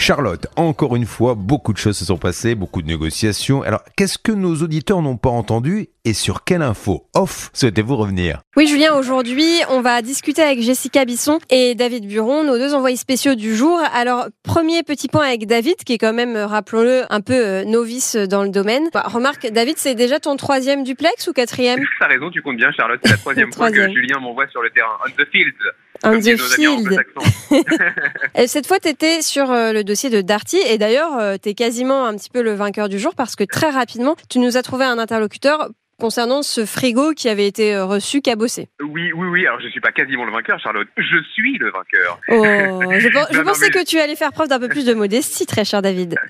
Charlotte, encore une fois, beaucoup de choses se sont passées, beaucoup de négociations. Alors, qu'est-ce que nos auditeurs n'ont pas entendu et sur quelle info off souhaitez-vous revenir? Oui, Julien, aujourd'hui, on va discuter avec Jessica Bisson et David Buron, nos deux envoyés spéciaux du jour. Alors, premier petit point avec David, qui est quand même, rappelons-le, un peu euh, novice dans le domaine. Bah, remarque, David, c'est déjà ton troisième duplex ou quatrième? T'as raison, tu comptes bien, Charlotte. C'est la troisième fois que Troisième. Julien m'envoie sur le terrain. On the field. On the field. cette fois, tu étais sur euh, le dossier de Darty. Et d'ailleurs, tu es quasiment un petit peu le vainqueur du jour parce que très rapidement, tu nous as trouvé un interlocuteur concernant ce frigo qui avait été euh, reçu cabossé. Oui, oui, oui. Alors, je suis pas quasiment le vainqueur, Charlotte. Je suis le vainqueur. Oh, je, Non, pensais que tu allais faire preuve d'un peu plus de modestie, très cher David.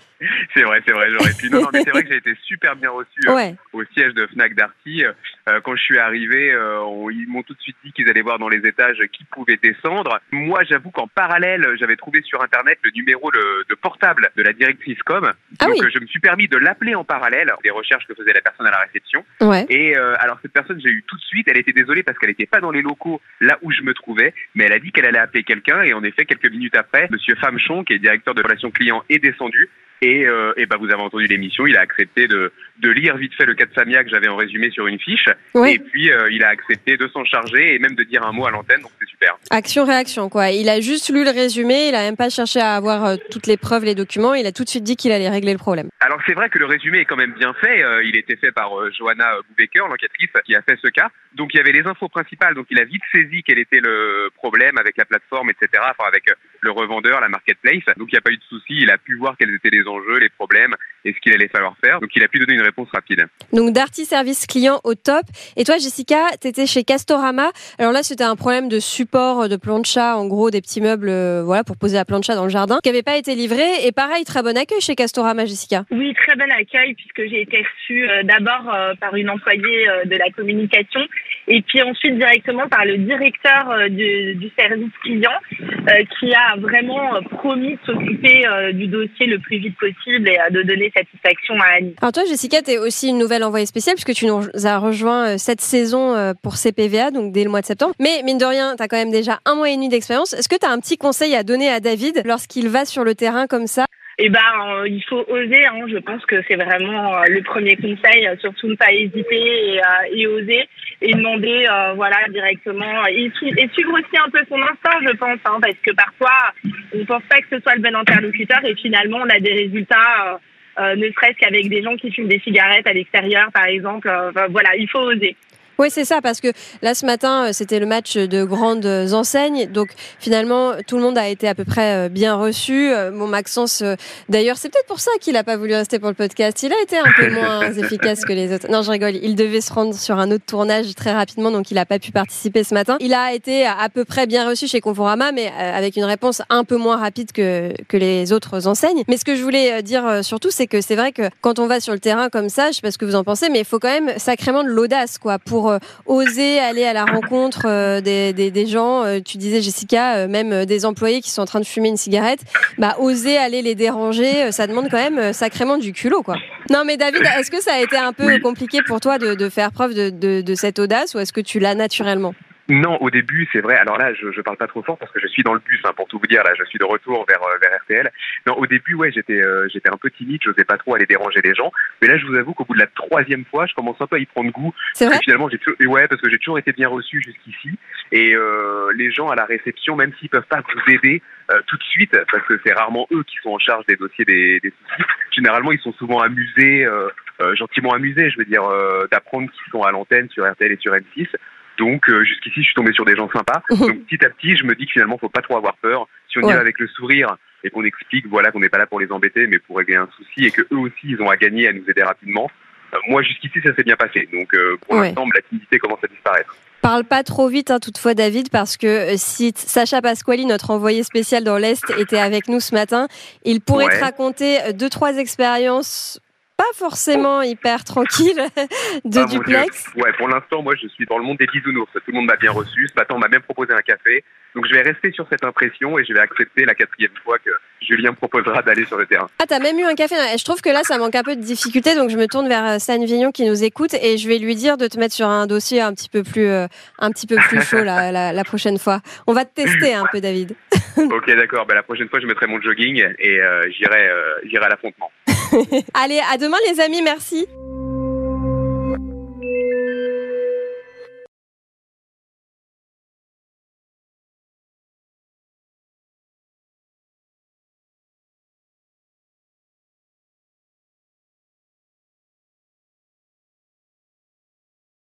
C'est vrai, c'est vrai, j'aurais pu. Non, non, mais c'est vrai que j'ai été super bien reçu euh, au siège de Fnac Darty. Euh, quand je suis arrivé, euh, on- ils m'ont tout de suite dit qu'ils allaient voir dans les étages qui pouvait descendre. Moi, j'avoue qu'en parallèle, j'avais trouvé sur Internet le numéro de, de portable de la directrice com. Ah Donc, oui. je me suis permis de l'appeler en parallèle des recherches que faisait la personne à la réception. Ouais. Et euh, alors cette personne, j'ai eu tout de suite, elle était désolée parce qu'elle n'était pas dans les locaux là où je me trouvais, mais elle a dit qu'elle allait appeler quelqu'un et en effet quelques minutes après, Monsieur Famchon, qui est directeur de relations clients, est descendu. Et, euh, et bah vous avez entendu l'émission, il a accepté de, de lire vite fait le cas de Samia que j'avais en résumé sur une fiche, Ouais. et puis euh, il a accepté de s'en charger et même de dire un mot à l'antenne, donc c'est super. Action-réaction, quoi. Il a juste lu le résumé, il a même pas cherché à avoir euh, toutes les preuves, les documents, il a tout de suite dit qu'il allait régler le problème. Alors c'est vrai que le résumé est quand même bien fait. Euh, il était fait par euh, Johanna Boubecker, l'enquêtrice, qui a fait ce cas. Donc il y avait les infos principales. Donc il a vite saisi quel était le problème avec la plateforme, etc. Enfin avec le revendeur, la marketplace. Donc il n'y a pas eu de souci. Il a pu voir quels étaient les enjeux, les problèmes et ce qu'il allait falloir faire. Donc il a pu donner une réponse rapide. Donc Darty service client au top. Et toi, Jessica, t'étais chez Castorama. Alors là, c'était un problème de support de plancha, en gros des petits meubles, euh, voilà, pour poser la plancha dans le jardin, qui n'avait pas été livré. Et pareil, très bon accueil chez Castorama, Jessica. Oui, très bon accueil puisque j'ai été reçue euh, d'abord euh, par une employée euh, de la communication et puis ensuite directement par le directeur euh, du, du service client euh, qui a vraiment promis de s'occuper euh, du dossier le plus vite possible et euh, de donner satisfaction à Annie. Alors toi, Jessica, t'es aussi une nouvelle envoyée spéciale puisque tu nous as rejoint euh, cette saison euh, pour CPVA, donc dès le mois de septembre. Mais mine de rien, t'as quand même déjà un mois et demi d'expérience. Est-ce que t'as un petit conseil à donner à David lorsqu'il va sur le terrain comme ça? Eh ben, euh, il faut oser. Hein, je pense que c'est vraiment euh, le premier conseil. euh, surtout ne pas hésiter et, et oser et demander, euh, voilà, directement. Et, et suivre aussi un peu son instinct, je pense, hein, parce que parfois on pense pas que ce soit le bon interlocuteur et finalement on a des résultats. euh, euh, ne serait-ce qu'avec des gens qui fument des cigarettes à l'extérieur, par exemple. Euh, voilà, il faut oser. Oui, c'est ça, parce que là, ce matin, euh, c'était le match de grandes enseignes. Donc, finalement, tout le monde a été à peu près euh, bien reçu. Euh, Bon, Maxence, d'ailleurs, c'est peut-être pour ça qu'il n'a pas voulu rester pour le podcast. Il a été un peu moins efficace que les autres. Non, je rigole. Il devait se rendre sur un autre tournage très rapidement, donc il n'a pas pu participer ce matin. Il a été à peu près bien reçu chez Conforama, mais avec une réponse un peu moins rapide que, que les autres enseignes. Mais ce que je voulais dire surtout, c'est que c'est vrai que quand on va sur le terrain comme ça, je sais pas ce que vous en pensez, mais il faut quand même sacrément de l'audace, quoi, pour euh, oser aller à la rencontre euh, des, des, des gens. Euh, tu disais, Jessica, même des employés qui sont en train de fumer une cigarette, bah, oser aller les déranger, ça demande quand même sacrément du culot, quoi. Non, mais David, est-ce que ça a été un peu compliqué pour toi de, de faire preuve de, de, de cette audace ou est-ce que tu l'as naturellement? Non, au début, c'est vrai. Alors là, je, je parle pas trop fort parce que je suis dans le bus, hein, pour tout vous dire. Là, je suis de retour vers, euh, vers RTL. Non, au début, ouais, j'étais, euh, j'étais un peu timide. J'osais pas trop aller déranger les gens. Mais là, je vous avoue qu'au bout de la troisième fois, je commence un peu à y prendre goût. C'est vrai finalement, j'ai ouais, parce que j'ai toujours été bien reçu jusqu'ici. Et euh, les gens à la réception, même s'ils peuvent pas vous aider euh, tout de suite, parce que c'est rarement eux qui sont en charge des dossiers des, des soucis. Généralement, ils sont souvent amusés, euh, euh, gentiment amusés, je veux dire, euh, d'apprendre qu'ils sont à l'antenne sur RTL et sur M6. Donc euh, jusqu'ici, je suis tombé sur des gens sympas. Donc petit à petit, je me dis que finalement, faut pas trop avoir peur. Si on y Ouais. va avec le sourire et qu'on explique, voilà, qu'on n'est pas là pour les embêter, mais pour régler un souci, et que eux aussi, ils ont à gagner à nous aider rapidement. euh, moi, jusqu'ici, ça s'est bien passé. Donc euh, pour Ouais. l'instant, la timidité commence à disparaître. Parle pas trop vite, hein, toutefois, David, parce que si Sacha Pasquali, notre envoyé spécial dans l'Est, était avec nous ce matin, il pourrait Ouais. te raconter deux, trois expériences pas forcément hyper tranquille de Ah, duplex. Ouais, pour l'instant, moi, je suis dans le monde des bisounours. Tout le monde m'a bien reçu. Ce matin, on m'a même proposé un café. Donc, je vais rester sur cette impression et je vais accepter la quatrième fois que Julien me proposera d'aller sur le terrain. Ah, t'as même eu un café. Je trouve que là, ça manque un peu de difficulté, donc je me tourne vers euh, Stan Vignon qui nous écoute et je vais lui dire de te mettre sur un dossier un petit peu plus, euh, un petit peu plus chaud la, la, la prochaine fois. On va te tester un peu, David. ok, d'accord. Bah, la prochaine fois, je mettrai mon jogging et euh, j'irai, euh, j'irai à l'affrontement. Allez, à demain, les amis. Merci.